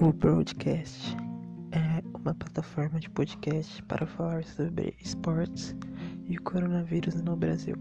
O Broadcast é uma plataforma de podcast para falar sobre esportes e o coronavírus no Brasil.